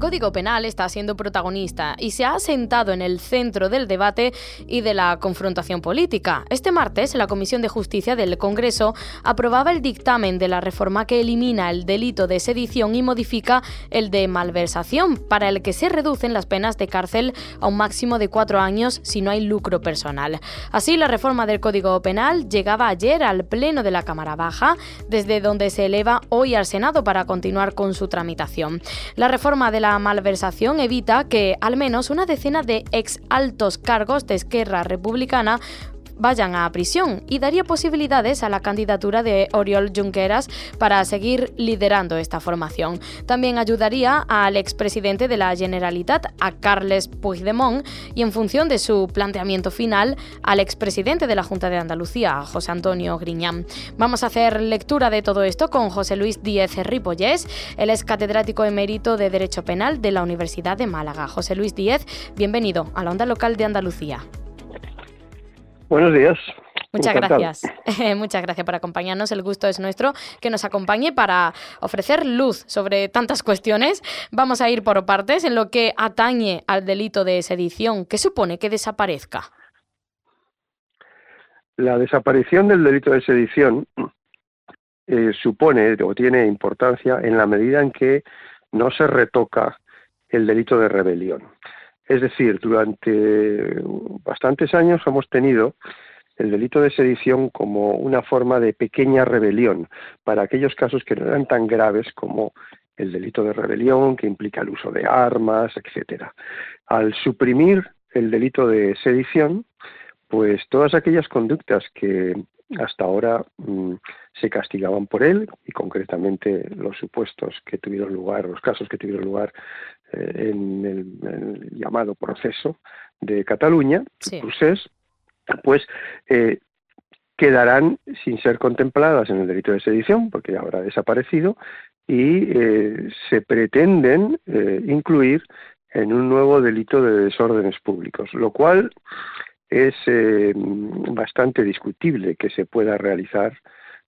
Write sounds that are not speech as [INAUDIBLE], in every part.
Código Penal está siendo protagonista y se ha sentado en el centro del debate y de la confrontación política. Este martes, la Comisión de Justicia del Congreso aprobaba el dictamen de la reforma que elimina el delito de sedición y modifica el de malversación, para el que se reducen las penas de cárcel a un máximo de cuatro años si no hay lucro personal. Así, la reforma del Código Penal llegaba ayer al Pleno de la Cámara Baja, desde donde se eleva hoy al Senado para continuar con su tramitación. La reforma de la malversación evita que al menos una decena de ex altos cargos de Esquerra Republicana vayan a prisión y daría posibilidades a la candidatura de Oriol Junqueras para seguir liderando esta formación. También ayudaría al expresidente de la Generalitat, a Carles Puigdemont, y en función de su planteamiento final, al expresidente de la Junta de Andalucía, José Antonio Griñán. Vamos a hacer lectura de todo esto con José Luis Díez Ripollés. Él es catedrático emérito de Derecho Penal de la Universidad de Málaga. José Luis Díez, bienvenido a la Onda Local de Andalucía. Buenos días. Muchas gracias. [LAUGHS] Muchas gracias por acompañarnos. El gusto es nuestro que nos acompañe para ofrecer luz sobre tantas cuestiones. Vamos a ir por partes en lo que atañe al delito de sedición. ¿Qué supone que desaparezca? La desaparición del delito de sedición eh, supone o tiene importancia en la medida en que no se retoca el delito de rebelión. Es decir, durante bastantes años hemos tenido el delito de sedición como una forma de pequeña rebelión para aquellos casos que no eran tan graves como el delito de rebelión que implica el uso de armas, etcétera. Al suprimir el delito de sedición, pues todas aquellas conductas que hasta ahora mm, se castigaban por él y concretamente los supuestos que tuvieron lugar, los casos que tuvieron lugar eh, en, el, llamado proceso de Cataluña, procés, pues eh, quedarán sin ser contempladas en el delito de sedición, porque ya habrá desaparecido, y eh, se pretenden incluir en un nuevo delito de desórdenes públicos, lo cual es bastante discutible que se pueda realizar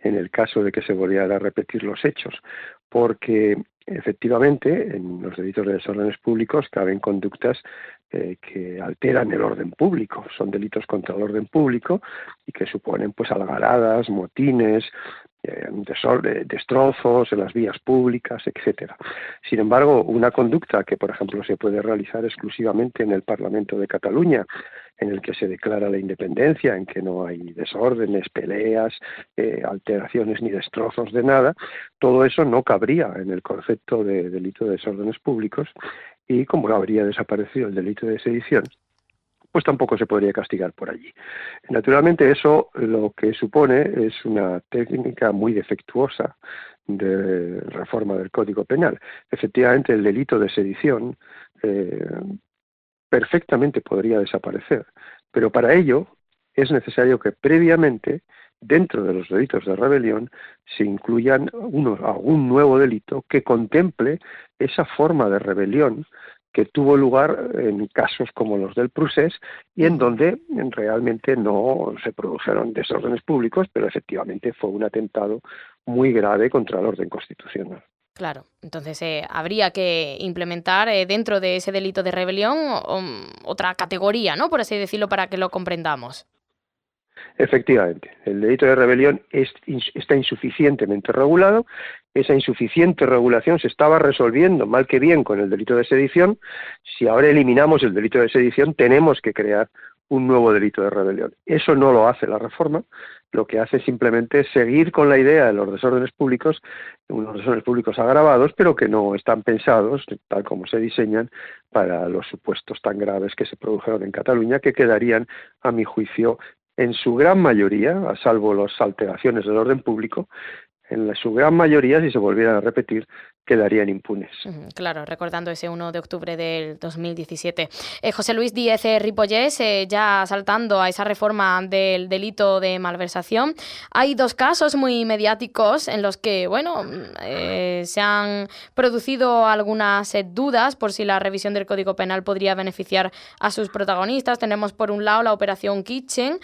en el caso de que se volvieran a repetir los hechos, porque efectivamente en los delitos de desórdenes públicos caben conductas eh, que alteran el orden público, son delitos contra el orden público y que suponen pues algaradas, motines, eh, destrozos en las vías públicas, etcétera. Sin embargo, una conducta que, por ejemplo, se puede realizar exclusivamente en el Parlamento de Cataluña, en el que se declara la independencia, en que no hay desórdenes, peleas, eh, alteraciones ni destrozos de nada, todo eso no cabría en el concepto de delito de desórdenes públicos y como habría desaparecido el delito de sedición, pues tampoco se podría castigar por allí. Naturalmente eso lo que supone es una técnica muy defectuosa de reforma del Código Penal. Efectivamente, el delito de sedición eh, perfectamente podría desaparecer, pero para ello es necesario que previamente dentro de los delitos de rebelión se incluyan algún nuevo delito que contemple esa forma de rebelión que tuvo lugar en casos como los del Prusés y en donde realmente no se produjeron desórdenes públicos, pero efectivamente fue un atentado muy grave contra el orden constitucional. Claro, entonces eh, habría que implementar eh, dentro de ese delito de rebelión otra categoría, ¿no? Por así decirlo, para que lo comprendamos. Efectivamente, el delito de rebelión está insuficientemente regulado. Esa insuficiente regulación se estaba resolviendo mal que bien con el delito de sedición. Si ahora eliminamos el delito de sedición, tenemos que crear un nuevo delito de rebelión. Eso no lo hace la reforma, lo que hace simplemente seguir con la idea de los desórdenes públicos, unos desórdenes públicos agravados, pero que no están pensados, tal como se diseñan, para los supuestos tan graves que se produjeron en Cataluña, que quedarían, a mi juicio, en su gran mayoría, a salvo las alteraciones del orden público, en su gran mayoría, si se volvieran a repetir, quedarían impunes. Claro, recordando ese 1 de octubre del 2017. Eh, José Luis Díez eh, Ripollés, eh, ya saltando a esa reforma del delito de malversación, hay dos casos muy mediáticos en los que, bueno, mm, se han producido algunas dudas por si la revisión del Código Penal podría beneficiar a sus protagonistas. Tenemos por un lado la operación Kitchen,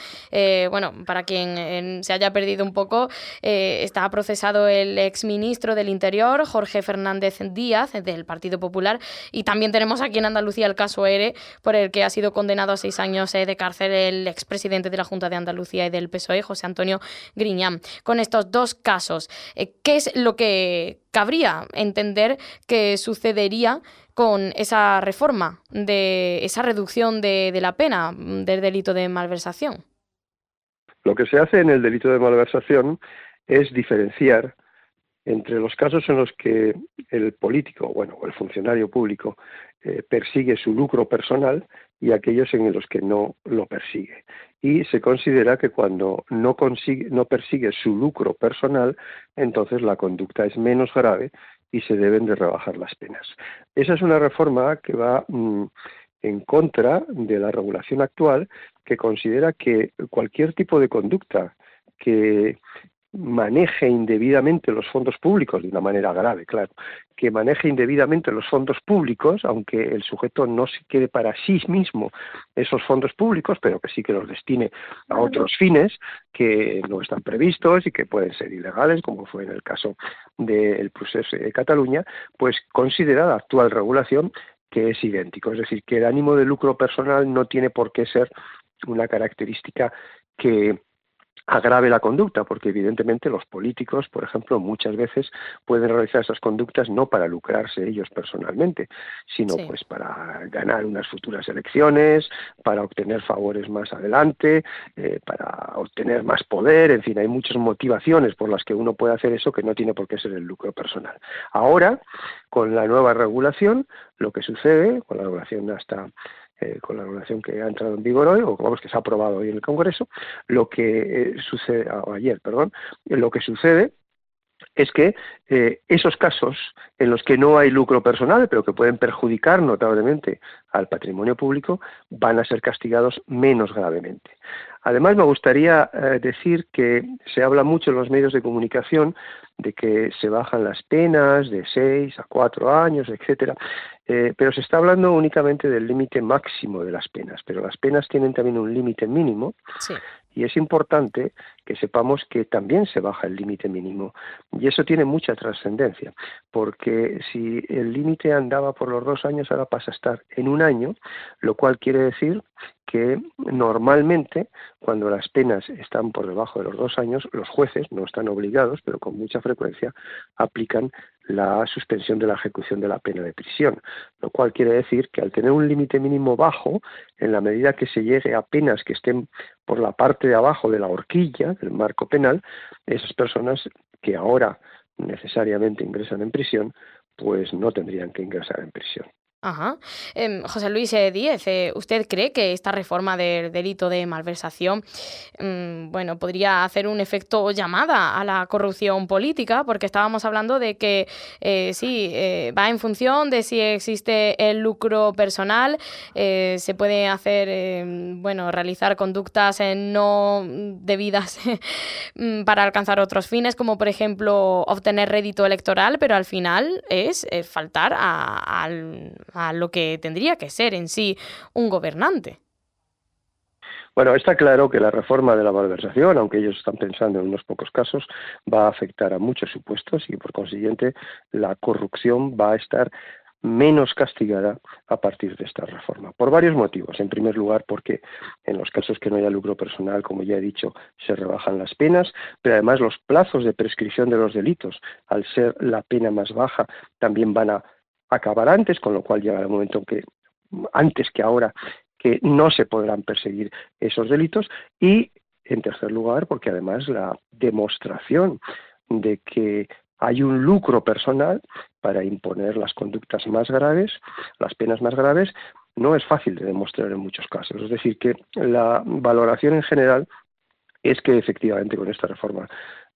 bueno, para quien se haya perdido un poco, está procesado el exministro del Interior, Jorge Fernández Díaz, del Partido Popular, y también tenemos aquí en Andalucía el caso ERE, por el que ha sido condenado a seis años eh, de cárcel el expresidente de la Junta de Andalucía y del PSOE, José Antonio Griñán. Con estos dos casos, eh, ¿qué es lo que cabría entender que sucedería con esa reforma, de esa reducción de, de la pena del delito de malversación? Lo que se hace en el delito de malversación es diferenciar entre los casos en los que el político, bueno, o el funcionario público eh, persigue su lucro personal y aquellos en los que no lo persigue. Y se considera que cuando no, consigue, no persigue su lucro personal, entonces la conducta es menos grave y se deben de rebajar las penas. Esa es una reforma que va mm, en contra de la regulación actual que considera que cualquier tipo de conducta que maneje indebidamente los fondos públicos, de una manera grave, claro, que maneje indebidamente los fondos públicos, aunque el sujeto no se quede para sí mismo esos fondos públicos, pero que sí que los destine a otros fines que no están previstos y que pueden ser ilegales, como fue en el caso del proceso de Cataluña, pues considera la actual regulación que es idéntico. Es decir, que el ánimo de lucro personal no tiene por qué ser una característica que agrave la conducta, porque evidentemente los políticos, por ejemplo, muchas veces pueden realizar esas conductas no para lucrarse ellos personalmente, sino pues para ganar unas futuras elecciones, para obtener favores más adelante, eh, para obtener más poder, en fin, hay muchas motivaciones por las que uno puede hacer eso que no tiene por qué ser el lucro personal. Ahora, con la nueva regulación, lo que sucede, con la regulación hasta eh, con la regulación que ha entrado en vigor hoy, o vamos, que se ha aprobado hoy en el Congreso, lo que eh, sucede, o ayer, perdón, lo que sucede es que eh, esos casos en los que no hay lucro personal, pero que pueden perjudicar notablemente al patrimonio público, van a ser castigados menos gravemente. Además, me gustaría decir que se habla mucho en los medios de comunicación de que se bajan las penas de seis a cuatro años, etcétera. Eh, pero se está hablando únicamente del límite máximo de las penas, pero las penas tienen también un límite mínimo. Y es importante que sepamos que también se baja el límite mínimo. Y eso tiene mucha trascendencia porque si el límite andaba por los dos años ahora pasa a estar en un año, lo cual quiere decir que normalmente cuando las penas están por debajo de los dos años, los jueces no están obligados, pero con mucha frecuencia aplican la suspensión de la ejecución de la pena de prisión, lo cual quiere decir que al tener un límite mínimo bajo, en la medida que se llegue a penas que estén por la parte de abajo de la horquilla del marco penal, esas personas que ahora necesariamente ingresan en prisión, pues no tendrían que ingresar en prisión. Ajá. Em, José Luis eh, Díez, eh, ¿usted cree que esta reforma del delito de malversación mm, bueno, podría hacer un efecto llamada a la corrupción política? Porque estábamos hablando de que eh, sí, va en función de si existe el lucro personal, se puede hacer, bueno, realizar conductas no debidas [LAUGHS] mm, para alcanzar otros fines, como por ejemplo obtener rédito electoral, pero al final es faltar al a lo que tendría que ser en sí un gobernante. Bueno, está claro que la reforma de la malversación, aunque ellos están pensando en unos pocos casos, va a afectar a muchos supuestos y por consiguiente la corrupción va a estar menos castigada a partir de esta reforma, por varios motivos. En primer lugar, porque en los casos que no haya lucro personal, como ya he dicho, se rebajan las penas, pero además los plazos de prescripción de los delitos, al ser la pena más baja, también van a acabar antes, con lo cual llegará el momento en que, antes que ahora, que no se podrán perseguir esos delitos y, en tercer lugar, porque además la demostración de que hay un lucro personal para imponer las conductas más graves, las penas más graves, no es fácil de demostrar en muchos casos. Es decir, que la valoración en general es que efectivamente con esta reforma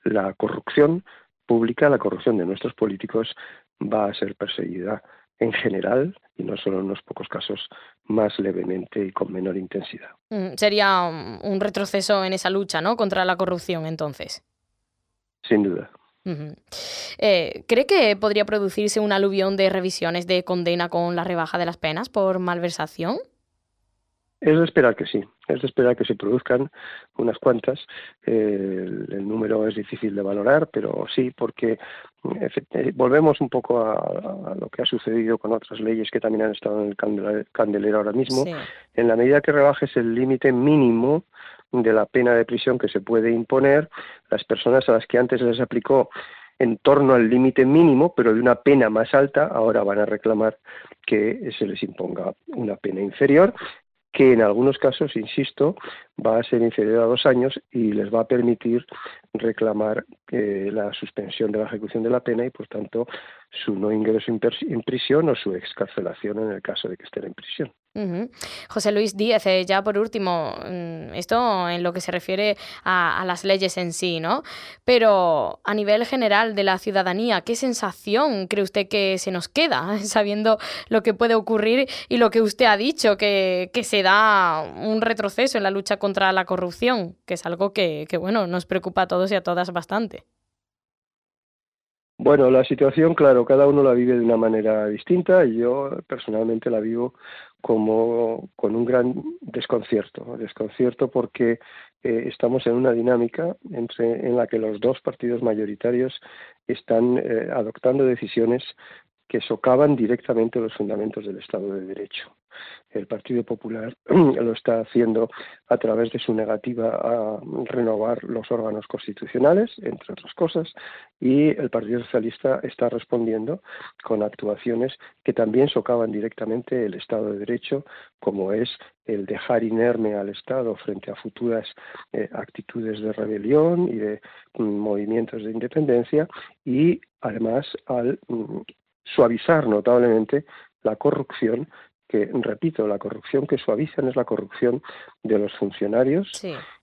la corrupción pública, la corrupción de nuestros políticos va a ser perseguida en general y no solo en unos pocos casos más levemente y con menor intensidad. Mm, sería un retroceso en esa lucha, ¿no? Contra la corrupción, entonces. Sin duda. Eh, ¿Cree que podría producirse un aluvión de revisiones de condena con la rebaja de las penas por malversación? Es de esperar que sí, es de esperar que se produzcan unas cuantas. el, número es difícil de valorar, pero sí, porque eh, volvemos un poco a, lo que ha sucedido con otras leyes que también han estado en el candelero ahora mismo. En la medida que rebajes el límite mínimo de la pena de prisión que se puede imponer, las personas a las que antes les aplicó en torno al límite mínimo, pero de una pena más alta, ahora van a reclamar que se les imponga una pena inferior que en algunos casos, insisto, va a ser inferior a dos años y les va a permitir reclamar eh, la suspensión de la ejecución de la pena y, por tanto, su no ingreso en prisión o su excarcelación en el caso de que estén en prisión. José Luis Díez, eh, ya por último, mm, esto en lo que se refiere a, las leyes en sí, ¿no? Pero a nivel general de la ciudadanía, ¿qué sensación cree usted que se nos queda [LAUGHS] sabiendo lo que puede ocurrir y lo que usted ha dicho, que, se da un retroceso en la lucha contra la corrupción, que es algo que bueno, nos preocupa a todos y a todas bastante? Bueno, la situación, claro, cada uno la vive de una manera distinta y yo personalmente la vivo como con un gran desconcierto, desconcierto porque eh, estamos en una dinámica entre, en la que los dos partidos mayoritarios están eh, adoptando decisiones que socavan directamente los fundamentos del Estado de Derecho. El Partido Popular [CLEARS THROAT] lo está haciendo a través de su negativa a renovar los órganos constitucionales, entre otras cosas, y el Partido Socialista está respondiendo con actuaciones que también socavan directamente el Estado de Derecho, como es el dejar inerme al Estado frente a futuras eh, actitudes de rebelión y de mm, movimientos de independencia, y además al mm, suavizar notablemente la corrupción que, repito, la corrupción que suavizan es la corrupción de los funcionarios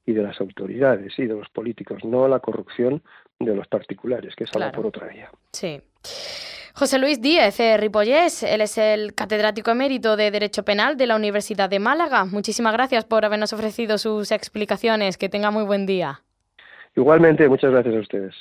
y de las autoridades y de los políticos, no la corrupción de los particulares, que es algo por otra vía. Sí. José Luis Díez eh, Ripollés, él es el catedrático emérito de Derecho Penal de la Universidad de Málaga. Muchísimas gracias por habernos ofrecido sus explicaciones. Que tenga muy buen día. Igualmente, muchas gracias a ustedes.